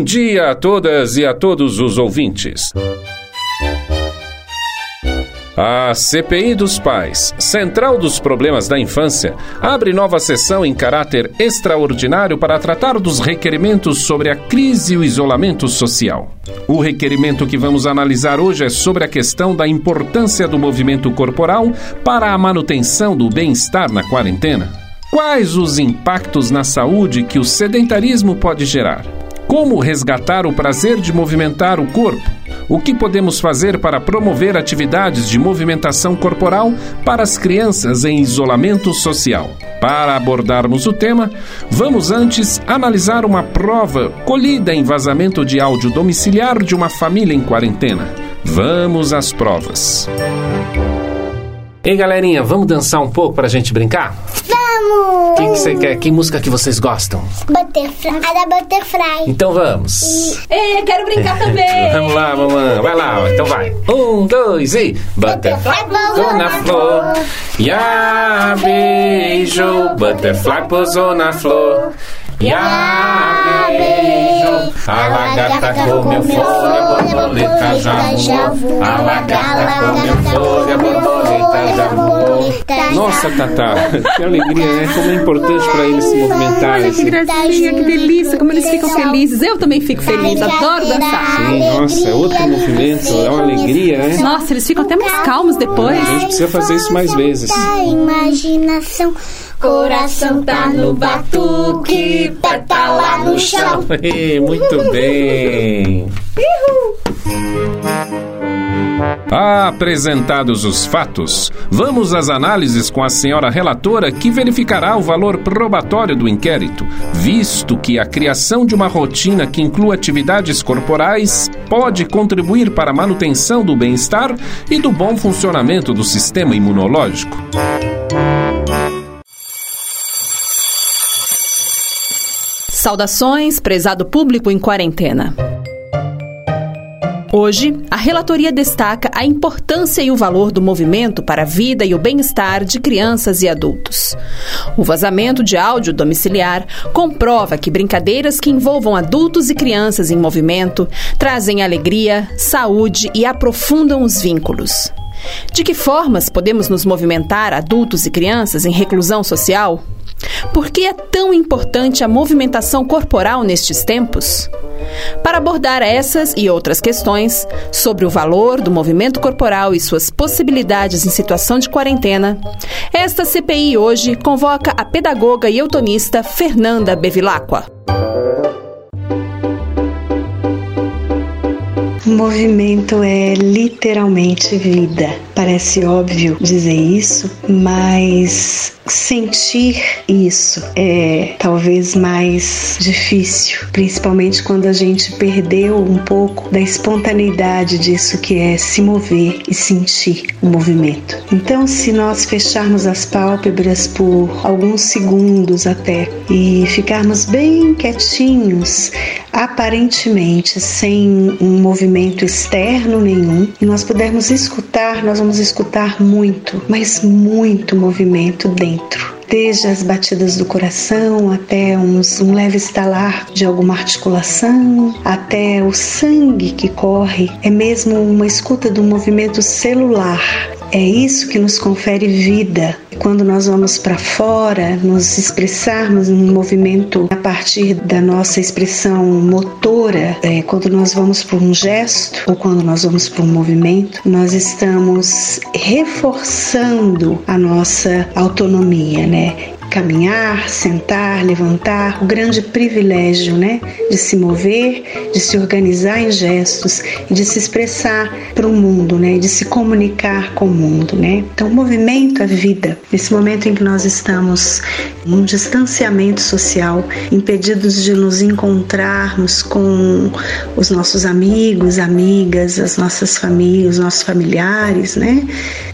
Bom dia a todas e a todos os ouvintes. A CPI dos Pais, Central dos Problemas da Infância, abre nova sessão em caráter extraordinário para tratar dos requerimentos sobre a crise e o isolamento social. O requerimento que vamos analisar hoje é sobre a questão da importância do movimento corporal para a manutenção do bem-estar na quarentena. Quais os impactos na saúde que o sedentarismo pode gerar? Como resgatar o prazer de movimentar o corpo? O que podemos fazer para promover atividades de movimentação corporal para as crianças em isolamento social? Para abordarmos o tema, vamos antes analisar uma prova colhida em vazamento de áudio domiciliar de uma família em quarentena. Vamos às provas. Ei, galerinha, vamos dançar um pouco para a gente brincar? Vamos! O que você quer? Que música que vocês gostam? Butterfly. A da Butterfly. Então vamos. É, quero brincar também. Vamos lá, mamãe. Vai lá, então vai. Um, dois e. Butterfly pousou na flor. E a beijou. Butterfly pousou na flor. E a beijou. A lagarta comeu folha, a borboleta já voou. A lagarta comeu folha, a borboleta já voou. Nossa, Tatá, que alegria, né? Como é importante para eles se movimentarem. Olha que gracinha, que delícia, como eles ficam felizes. Eu também fico feliz, adoro dançar. Sim, nossa, é outro movimento, é uma alegria, né? Nossa, eles ficam até mais calmos depois. A gente precisa fazer isso mais vezes. Imaginação. Coração tá no batuque, pé tá lá no chão. Muito bem. Apresentados os fatos, vamos às análises com a senhora relatora que verificará o valor probatório do inquérito, visto que a criação de uma rotina que inclua atividades corporais pode contribuir para a manutenção do bem-estar e do bom funcionamento do sistema imunológico. Saudações, prezado público em quarentena. Hoje, a relatoria destaca a importância e o valor do movimento para a vida e o bem-estar de crianças e adultos. O vazamento de áudio domiciliar comprova que brincadeiras que envolvam adultos e crianças em movimento trazem alegria, saúde e aprofundam os vínculos. De que formas podemos nos movimentar, adultos e crianças, em reclusão social? Por que é tão importante a movimentação corporal nestes tempos? Para abordar essas e outras questões sobre o valor do movimento corporal e suas possibilidades em situação de quarentena, esta CPI hoje convoca a pedagoga e eutonista Fernanda Bevilacqua. O movimento é literalmente vida. Parece óbvio dizer isso, mas sentir isso é talvez mais difícil, principalmente quando a gente perdeu um pouco da espontaneidade disso que é se mover e sentir o movimento. Então, se nós fecharmos as pálpebras por alguns segundos até e ficarmos bem quietinhos, aparentemente sem um movimento externo nenhum, e nós pudermos escutar, nós vamos escutar muito, mas muito movimento dentro desde as batidas do coração até uns, um leve estalar de alguma articulação, até o sangue que corre, é mesmo uma escuta do movimento celular. É isso que nos confere vida. Quando nós vamos para fora, nos expressarmos em movimento a partir da nossa expressão motora, é, quando nós vamos para um gesto ou quando nós vamos para um movimento, nós estamos reforçando a nossa autonomia, né? Caminhar, sentar, levantar, o grande privilégio, né, de se mover, de se organizar em gestos e de se expressar para o mundo, né, de se comunicar com o mundo, né. Então, o movimento é vida. Nesse momento em que nós estamos num distanciamento social, impedidos de nos encontrarmos com os nossos amigos, amigas, as nossas famílias, os nossos familiares, né,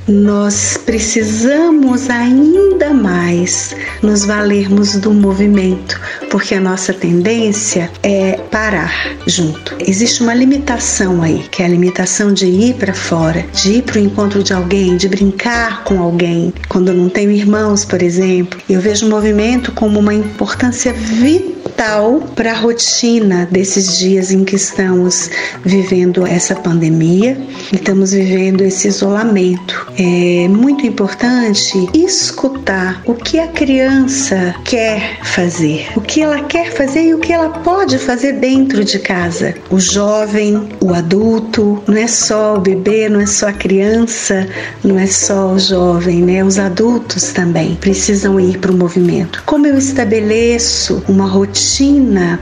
nós precisamos ainda mais nos valermos do movimento, porque a nossa tendência é parar junto. Existe uma limitação aí, que é a limitação de ir para fora, de ir para o encontro de alguém, de brincar com alguém. Quando eu não tenho irmãos, por exemplo, eu vejo o movimento como uma importância vital total para a rotina desses dias em que estamos vivendo essa pandemia, estamos vivendo esse isolamento. É muito importante escutar o que a criança quer fazer, o que ela quer fazer e o que ela pode fazer dentro de casa. O jovem, o adulto, não é só o bebê, não é só a criança, não é só o jovem, né? Os adultos também precisam ir para o movimento. Como eu estabeleço uma rotina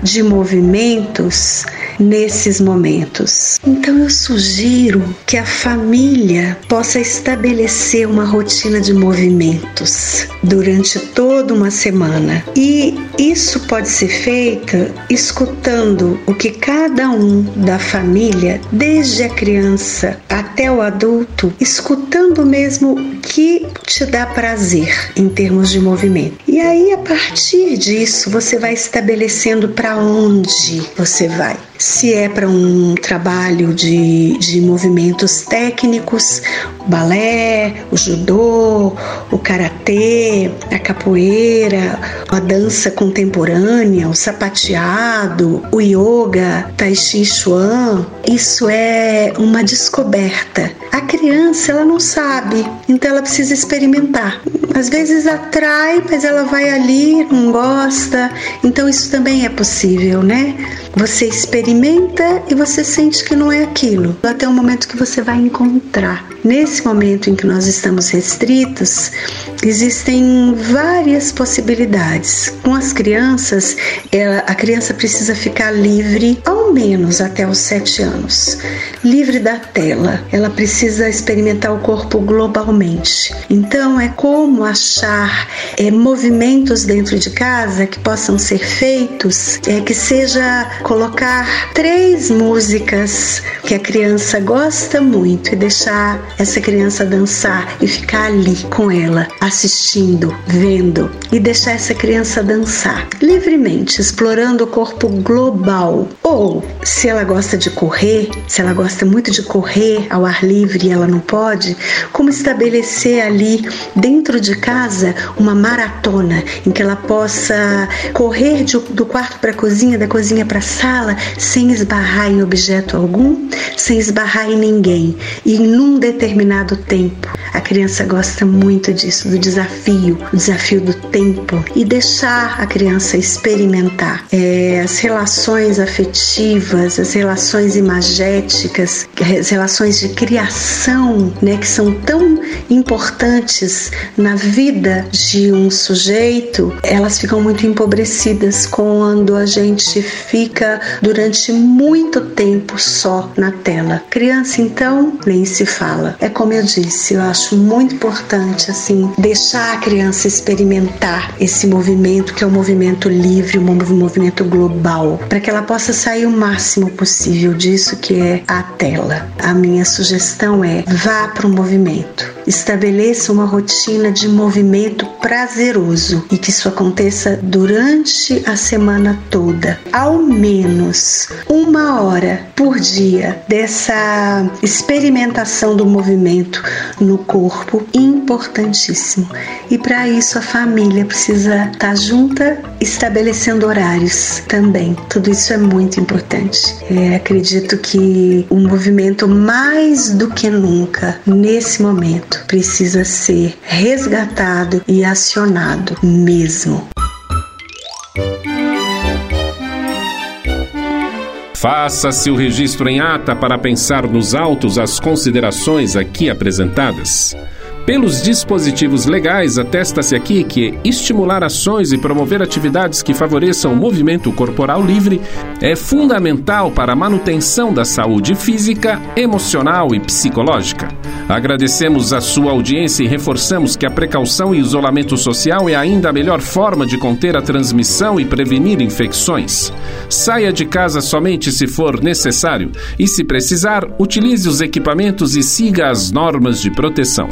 de movimentos nesses momentos? Então eu sugiro que a família possa estabelecer uma rotina de movimentos durante toda uma semana. E isso pode ser feito escutando o que cada um da família, desde a criança até o adulto, escutando mesmo o que te dá prazer em termos de movimento. E aí, a partir disso, você vai estabelecendo para onde você vai se é para um trabalho de, de movimentos técnicos, o balé, o judô, o karatê, a capoeira, a dança contemporânea, o sapateado, o yoga, tai chi chuan, isso é uma descoberta. A criança ela não sabe, então ela precisa experimentar. Às vezes atrai, mas ela vai ali, não gosta. Então isso também é possível, né? Você experimenta e você sente que não é aquilo, até o momento que você vai encontrar. Nesse momento em que nós estamos restritos, existem várias possibilidades. Com as crianças, ela, a criança precisa ficar livre ao menos até os sete anos, livre da tela. Ela precisa experimentar o corpo globalmente. Então, é como achar é, movimentos dentro de casa que possam ser feitos, é que seja colocar três músicas que a criança gosta muito e deixar essa criança dançar e ficar ali com ela, assistindo, vendo e deixar essa criança dançar livremente, explorando o corpo global. Ou, se ela gosta de correr, se ela gosta muito de correr ao ar livre e ela não pode, como estabelecer ali dentro de casa uma maratona em que ela possa correr de, do quarto para a cozinha, da cozinha para sala sem esbarrar em objeto algum, sem esbarrar em ninguém e num determinado tempo. A criança gosta muito disso, do desafio, o desafio do tempo e deixar a criança experimentar é, as relações afetivas, as relações imagéticas, as relações de criação, né, que são tão importantes na vida de um sujeito, elas ficam muito empobrecidas quando a gente fica durante muito tempo só na tela. Criança, então, nem se fala. É como eu disse, eu acho muito importante assim deixar a criança experimentar esse movimento que é um movimento livre, um movimento global, para que ela possa sair o máximo possível disso que é a tela. A minha sugestão é vá para o movimento. Estabeleça uma rotina de movimento prazeroso e que isso aconteça durante a semana toda. Ao menos uma hora por dia dessa experimentação do movimento no corpo, importantíssimo. E para isso a família precisa estar tá junta, estabelecendo horários também. Tudo isso é muito importante. É, acredito que o movimento, mais do que nunca, nesse momento, precisa ser resgatado e acionado mesmo. Faça-se o registro em ata para pensar nos autos as considerações aqui apresentadas. Pelos dispositivos legais, atesta-se aqui que estimular ações e promover atividades que favoreçam o movimento corporal livre é fundamental para a manutenção da saúde física, emocional e psicológica. Agradecemos a sua audiência e reforçamos que a precaução e isolamento social é ainda a melhor forma de conter a transmissão e prevenir infecções. Saia de casa somente se for necessário e, se precisar, utilize os equipamentos e siga as normas de proteção.